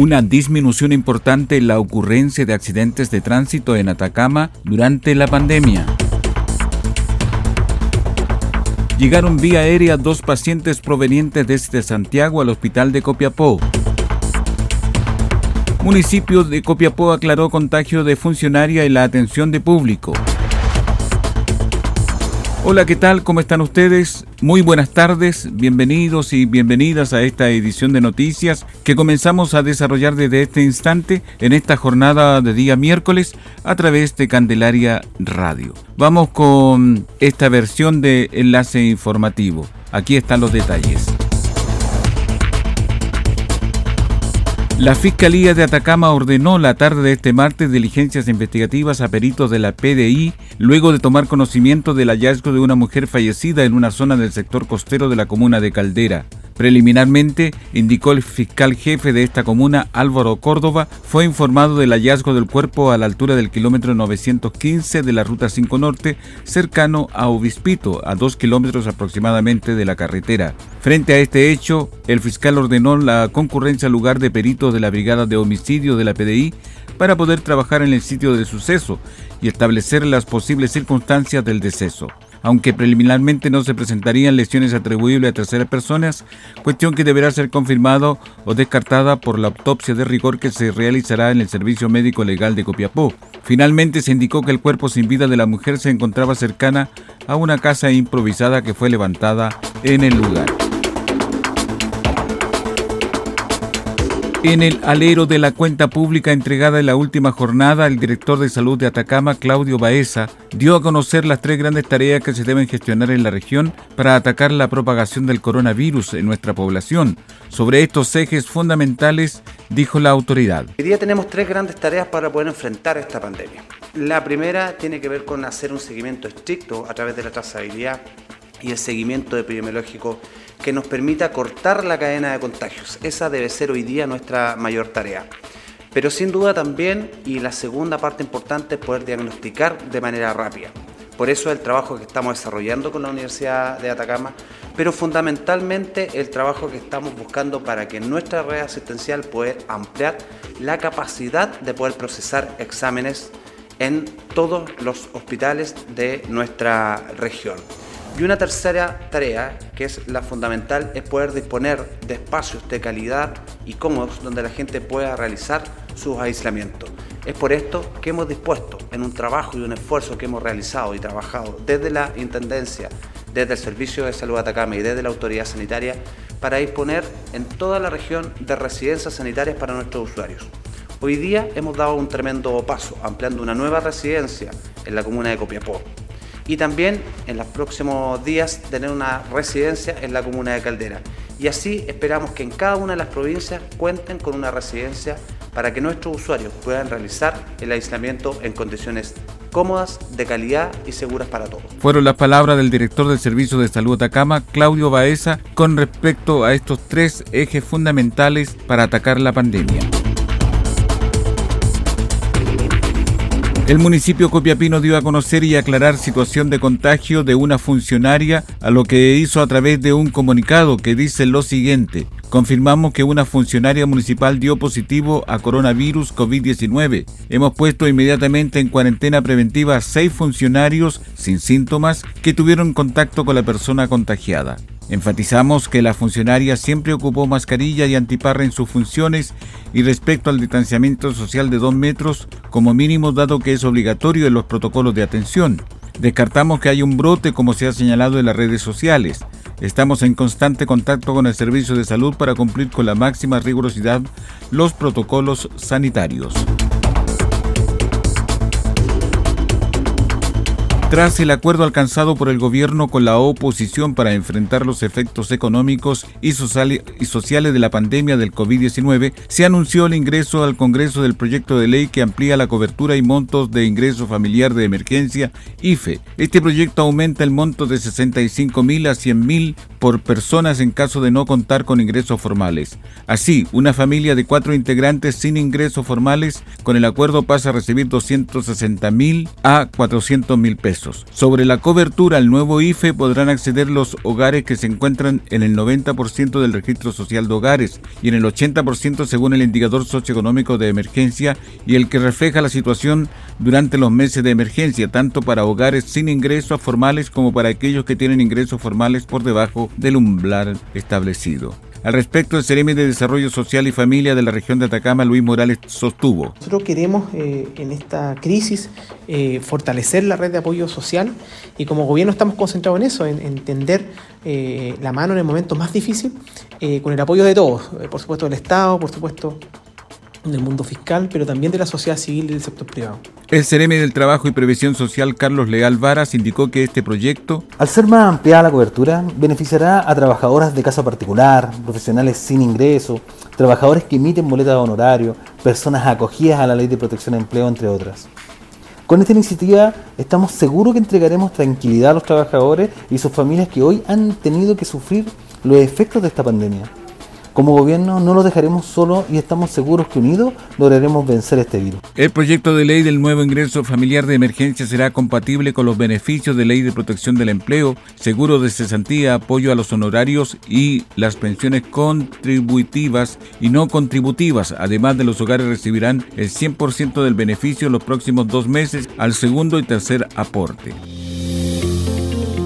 Una disminución importante en la ocurrencia de accidentes de tránsito en Atacama durante la pandemia. Llegaron vía aérea dos pacientes provenientes desde Santiago al hospital de Copiapó. Municipio de Copiapó aclaró contagio de funcionaria en la atención de público. Hola, ¿qué tal? ¿Cómo están ustedes? Muy buenas tardes, bienvenidos y bienvenidas a esta edición de noticias que comenzamos a desarrollar desde este instante en esta jornada de día miércoles a través de Candelaria Radio. Vamos con esta versión de enlace informativo. Aquí están los detalles. La Fiscalía de Atacama ordenó la tarde de este martes diligencias investigativas a peritos de la PDI luego de tomar conocimiento del hallazgo de una mujer fallecida en una zona del sector costero de la comuna de Caldera. Preliminarmente, indicó el fiscal jefe de esta comuna, Álvaro Córdoba, fue informado del hallazgo del cuerpo a la altura del kilómetro 915 de la Ruta 5 Norte, cercano a Obispito, a dos kilómetros aproximadamente de la carretera. Frente a este hecho, el fiscal ordenó la concurrencia al lugar de peritos de la Brigada de Homicidio de la PDI para poder trabajar en el sitio del suceso y establecer las posibles circunstancias del deceso aunque preliminarmente no se presentarían lesiones atribuibles a terceras personas, cuestión que deberá ser confirmado o descartada por la autopsia de rigor que se realizará en el Servicio Médico Legal de Copiapó. Finalmente se indicó que el cuerpo sin vida de la mujer se encontraba cercana a una casa improvisada que fue levantada en el lugar. En el alero de la cuenta pública entregada en la última jornada, el director de salud de Atacama, Claudio Baeza, dio a conocer las tres grandes tareas que se deben gestionar en la región para atacar la propagación del coronavirus en nuestra población. Sobre estos ejes fundamentales, dijo la autoridad. Hoy día tenemos tres grandes tareas para poder enfrentar esta pandemia. La primera tiene que ver con hacer un seguimiento estricto a través de la trazabilidad y el seguimiento epidemiológico que nos permita cortar la cadena de contagios. Esa debe ser hoy día nuestra mayor tarea. Pero sin duda también, y la segunda parte importante, es poder diagnosticar de manera rápida. Por eso el trabajo que estamos desarrollando con la Universidad de Atacama, pero fundamentalmente el trabajo que estamos buscando para que nuestra red asistencial poder ampliar la capacidad de poder procesar exámenes en todos los hospitales de nuestra región. Y una tercera tarea, que es la fundamental, es poder disponer de espacios de calidad y cómodos donde la gente pueda realizar sus aislamientos. Es por esto que hemos dispuesto en un trabajo y un esfuerzo que hemos realizado y trabajado desde la Intendencia, desde el Servicio de Salud Atacama y desde la Autoridad Sanitaria para disponer en toda la región de residencias sanitarias para nuestros usuarios. Hoy día hemos dado un tremendo paso, ampliando una nueva residencia en la comuna de Copiapó, y también en los próximos días tener una residencia en la comuna de Caldera. Y así esperamos que en cada una de las provincias cuenten con una residencia para que nuestros usuarios puedan realizar el aislamiento en condiciones cómodas, de calidad y seguras para todos. Fueron las palabras del director del Servicio de Salud Atacama, Claudio Baeza, con respecto a estos tres ejes fundamentales para atacar la pandemia. El municipio Copiapino dio a conocer y aclarar situación de contagio de una funcionaria, a lo que hizo a través de un comunicado que dice lo siguiente. Confirmamos que una funcionaria municipal dio positivo a coronavirus COVID-19. Hemos puesto inmediatamente en cuarentena preventiva a seis funcionarios sin síntomas que tuvieron contacto con la persona contagiada. Enfatizamos que la funcionaria siempre ocupó mascarilla y antiparra en sus funciones y respecto al distanciamiento social de dos metros como mínimo dado que es obligatorio en los protocolos de atención. Descartamos que haya un brote como se ha señalado en las redes sociales. Estamos en constante contacto con el Servicio de Salud para cumplir con la máxima rigurosidad los protocolos sanitarios. Tras el acuerdo alcanzado por el gobierno con la oposición para enfrentar los efectos económicos y, sociales de la pandemia del COVID-19, se anunció el ingreso al Congreso del proyecto de ley que amplía la cobertura y montos de ingreso familiar de emergencia IFE. Este proyecto aumenta el monto de 65 mil a 100 mil por personas en caso de no contar con ingresos formales. Así, una familia de cuatro integrantes sin ingresos formales con el acuerdo pasa a recibir 260 mil a 400 mil pesos. Sobre la cobertura al nuevo IFE podrán acceder los hogares que se encuentran en el 90% del registro social de hogares y en el 80% según el indicador socioeconómico de emergencia y el que refleja la situación durante los meses de emergencia, tanto para hogares sin ingresos formales como para aquellos que tienen ingresos formales por debajo del umbral establecido. Al respecto, el Ceremi de Desarrollo Social y Familia de la región de Atacama, Luis Morales, sostuvo. Nosotros queremos eh, en esta crisis eh, fortalecer la red de apoyo social y como gobierno estamos concentrados en eso, en, entender eh, la mano en el momento más difícil, con el apoyo de todos, por supuesto del Estado, por supuesto del mundo fiscal, pero también de la sociedad civil y del sector privado. El CRM del Trabajo y Previsión Social, Carlos Leal Varas, indicó que este proyecto... Al ser más ampliada la cobertura, beneficiará a trabajadoras de casa particular, profesionales sin ingreso, trabajadores que emiten boletas de honorario, personas acogidas a la Ley de Protección de Empleo, entre otras. Con esta iniciativa estamos seguros que entregaremos tranquilidad a los trabajadores y sus familias que hoy han tenido que sufrir los efectos de esta pandemia. Como gobierno no lo dejaremos solo y estamos seguros que unidos lograremos vencer este virus. El proyecto de ley del nuevo ingreso familiar de emergencia será compatible con los beneficios de ley de protección del empleo, seguro de cesantía, apoyo a los honorarios y las pensiones contributivas y no contributivas. Además de los hogares recibirán el 100% del beneficio en los próximos dos meses al segundo y tercer aporte.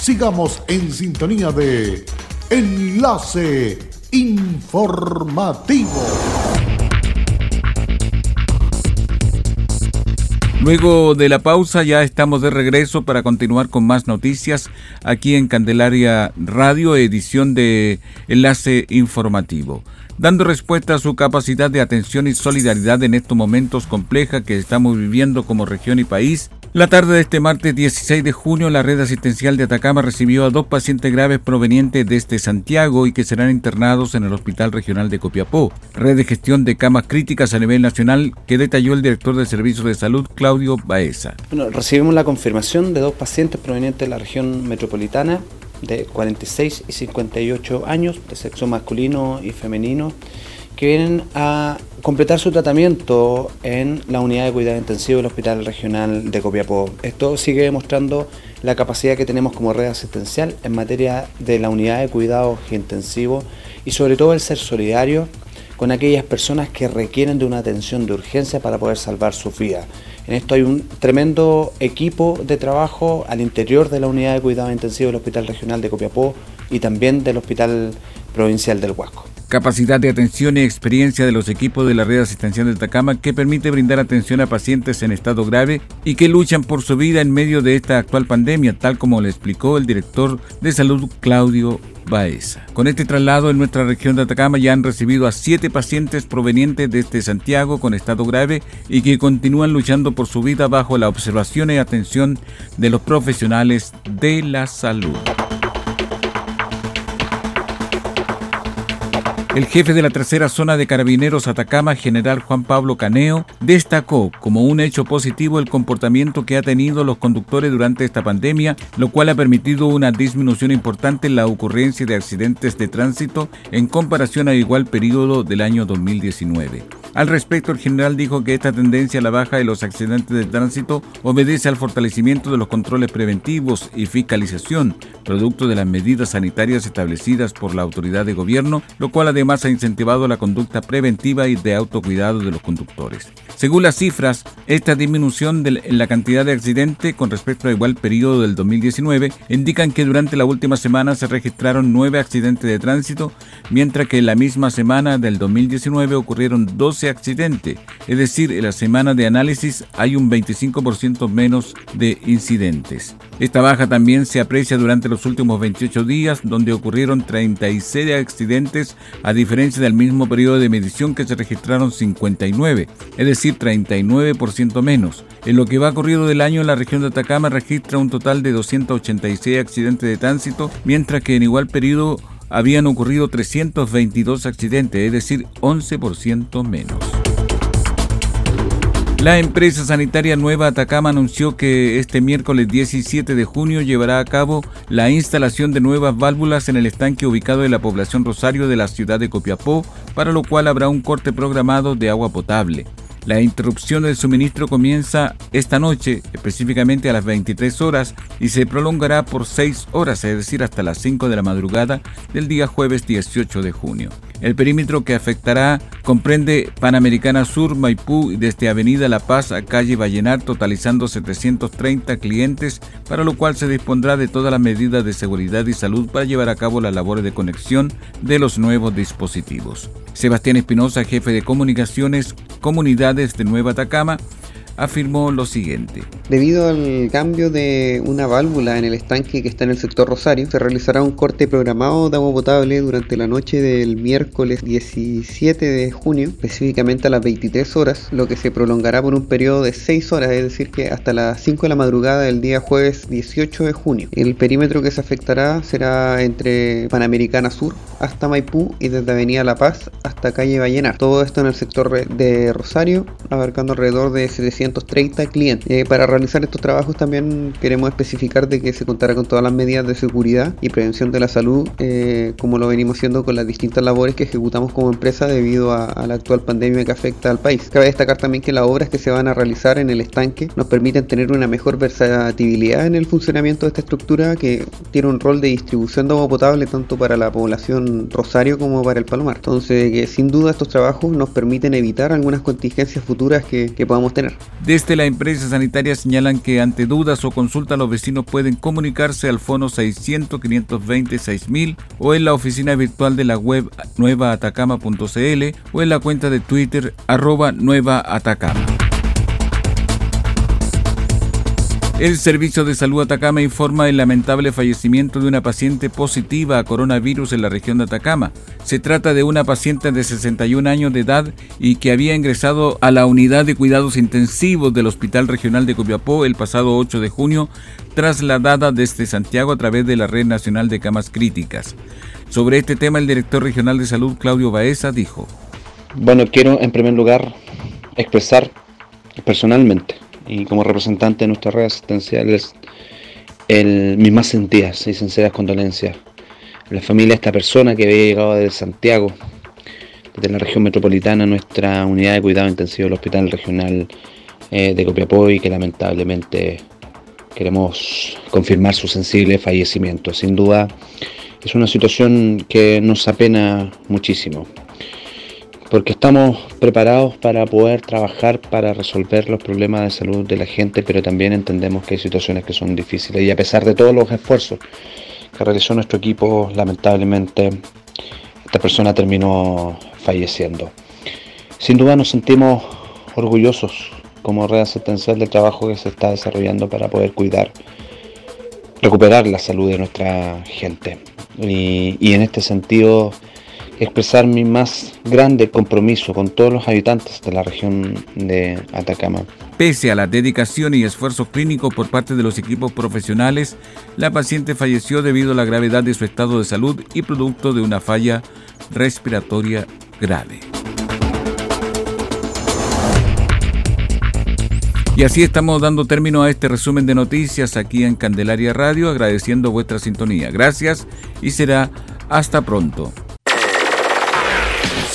Sigamos en sintonía de Enlace Informativo. Luego de la pausa ya estamos de regreso para continuar con más noticias aquí en Candelaria Radio, edición de Enlace Informativo dando respuesta a su capacidad de atención y solidaridad en estos momentos complejos que estamos viviendo como región y país. La tarde de este martes 16 de junio, la red asistencial de Atacama recibió a dos pacientes graves provenientes de este Santiago y que serán internados en el Hospital Regional de Copiapó. Red de gestión de camas críticas a nivel nacional que detalló el director de Servicios de Salud, Claudio Baeza. Recibimos la confirmación de dos pacientes provenientes de la región metropolitana de 46 y 58 años, de sexo masculino y femenino, que vienen a completar su tratamiento en la unidad de cuidado intensivo del Hospital Regional de Copiapó. Esto sigue demostrando la capacidad que tenemos como red asistencial en materia de la unidad de cuidado intensivo y sobre todo el ser solidario con aquellas personas que requieren de una atención de urgencia para poder salvar su vida. En esto hay un tremendo equipo de trabajo al interior de la unidad de cuidado intensivo del Hospital Regional de Copiapó y también del Hospital Provincial del Huasco capacidad de atención y experiencia de los equipos de la red asistencial de Atacama que permite brindar atención a pacientes en estado grave y que luchan por su vida en medio de esta actual pandemia, tal como le explicó el director de salud Claudio Baeza. Con este traslado en nuestra región de Atacama ya han recibido a siete pacientes provenientes desde Santiago con estado grave y que continúan luchando por su vida bajo la observación y atención de los profesionales de la salud. El jefe de la tercera zona de carabineros Atacama, general Juan Pablo Caneo, destacó como un hecho positivo el comportamiento que ha tenido los conductores durante esta pandemia, lo cual ha permitido una disminución importante en la ocurrencia de accidentes de tránsito en comparación al igual periodo del año 2019. Al respecto, el general dijo que esta tendencia a la baja de los accidentes de tránsito obedece al fortalecimiento de los controles preventivos y fiscalización, producto de las medidas sanitarias establecidas por la autoridad de gobierno, lo cual además ha incentivado la conducta preventiva y de autocuidado de los conductores. Según las cifras, esta disminución en la cantidad de accidentes con respecto al igual periodo del 2019 indican que durante la última semana se registraron nueve accidentes de tránsito, mientras que en la misma semana del 2019 ocurrieron 12 accidentes, es decir, en la semana de análisis hay un 25% menos de incidentes. Esta baja también se aprecia durante los últimos 28 días, donde ocurrieron 36 accidentes, a diferencia del mismo periodo de medición que se registraron 59, es decir, 39% menos. En lo que va corrido del año, la región de Atacama registra un total de 286 accidentes de tránsito, mientras que en igual periodo habían ocurrido 322 accidentes, es decir, 11% menos. La empresa sanitaria Nueva Atacama anunció que este miércoles 17 de junio llevará a cabo la instalación de nuevas válvulas en el estanque ubicado en la población Rosario de la ciudad de Copiapó, para lo cual habrá un corte programado de agua potable. La interrupción del suministro comienza esta noche, específicamente a las 23 horas, y se prolongará por 6 horas, es decir, hasta las 5 de la madrugada del día jueves 18 de junio. El perímetro que afectará comprende Panamericana Sur, Maipú desde Avenida La Paz a calle Vallenar, totalizando 730 clientes, para lo cual se dispondrá de todas las medidas de seguridad y salud para llevar a cabo las labores de conexión de los nuevos dispositivos. Sebastián Espinosa, jefe de comunicaciones, comunidades de Nueva Atacama, afirmó lo siguiente. Debido al cambio de una válvula en el estanque que está en el sector Rosario, se realizará un corte programado de agua potable durante la noche del miércoles 17 de junio, específicamente a las 23 horas, lo que se prolongará por un periodo de 6 horas, es decir, que hasta las 5 de la madrugada del día jueves 18 de junio. El perímetro que se afectará será entre Panamericana Sur hasta Maipú y desde Avenida La Paz hasta calle Vallenar. Todo esto en el sector de Rosario, abarcando alrededor de 730 clientes. Eh, para realizar estos trabajos también queremos especificar de que se contará con todas las medidas de seguridad y prevención de la salud, eh, como lo venimos haciendo con las distintas labores que ejecutamos como empresa debido a, la actual pandemia que afecta al país. Cabe destacar también que las obras que se van a realizar en el estanque nos permiten tener una mejor versatilidad en el funcionamiento de esta estructura que tiene un rol de distribución de agua potable tanto para la población Rosario como para el Palomar. Entonces, sin duda estos trabajos nos permiten evitar algunas contingencias futuras que, que podamos tener. Desde la empresa sanitaria señalan que ante dudas o consultas los vecinos pueden comunicarse al fono 600 520 6000 o en la oficina virtual de la web nuevaatacama.cl o en la cuenta de Twitter arroba nuevaatacama. El Servicio de Salud Atacama informa el lamentable fallecimiento de una paciente positiva a coronavirus en la región de Atacama. Se trata de una paciente de 61 años de edad y que había ingresado a la unidad de cuidados intensivos del Hospital Regional de Copiapó el pasado 8 de junio, trasladada desde Santiago a través de la Red Nacional de Camas Críticas. Sobre este tema, el director regional de salud, Claudio Baeza, dijo. Bueno, quiero en primer lugar expresar personalmente y como representante de nuestra red asistencial es el, mis más sentidas y sinceras condolencias a la familia de esta persona que había llegado desde Santiago, de la región metropolitana nuestra unidad de cuidado intensivo del Hospital Regional eh, de Copiapó y que lamentablemente queremos confirmar su sensible fallecimiento. Sin duda es una situación que nos apena muchísimo porque estamos preparados para poder trabajar para resolver los problemas de salud de la gente, pero también entendemos que hay situaciones que son difíciles y a pesar de todos los esfuerzos que realizó nuestro equipo, lamentablemente esta persona terminó falleciendo. Sin duda nos sentimos orgullosos como red asistencial del trabajo que se está desarrollando para poder cuidar, recuperar la salud de nuestra gente. Y, y en este sentido expresar mi más grande compromiso con todos los habitantes de la región de Atacama. Pese a la dedicación y esfuerzo clínico por parte de los equipos profesionales, la paciente falleció debido a la gravedad de su estado de salud y producto de una falla respiratoria grave. Y así estamos dando término a este resumen de noticias aquí en Candelaria Radio, agradeciendo vuestra sintonía. Gracias y será hasta pronto.